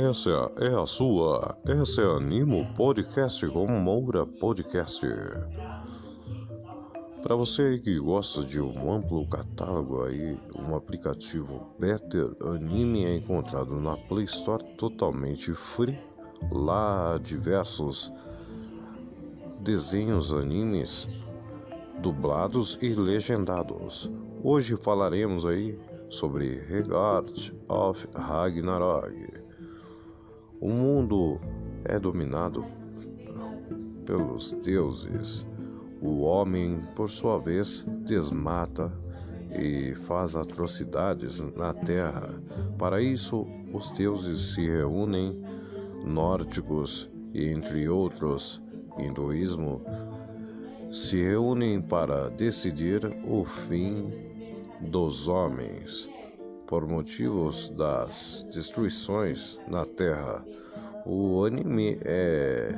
Essa é a sua, essa é a Animo Podcast com Moura Podcast. Para você que gosta de um amplo catálogo aí, um aplicativo Better Anime é encontrado na Play Store totalmente free. Lá diversos desenhos animes dublados e legendados. Hoje falaremos aí sobre Regard of Ragnarok. O mundo é dominado pelos deuses. O homem, por sua vez, desmata e faz atrocidades na terra. Para isso, os deuses se reúnem, nórdicos e entre outros, hinduísmo, se reúnem para decidir o fim dos homens por motivos das destruições na Terra. O anime é,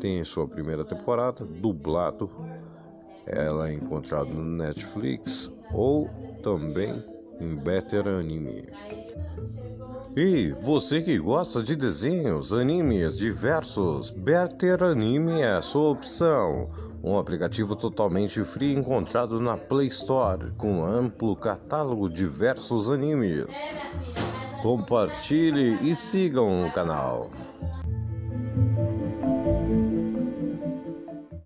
tem sua primeira temporada dublado. Ela é encontrada no Netflix ou também em Better Anime. E você que gosta de desenhos, animes diversos, Better Anime é a sua opção. Um aplicativo totalmente free encontrado na Play Store com amplo catálogo de diversos animes. Compartilhe e sigam o canal.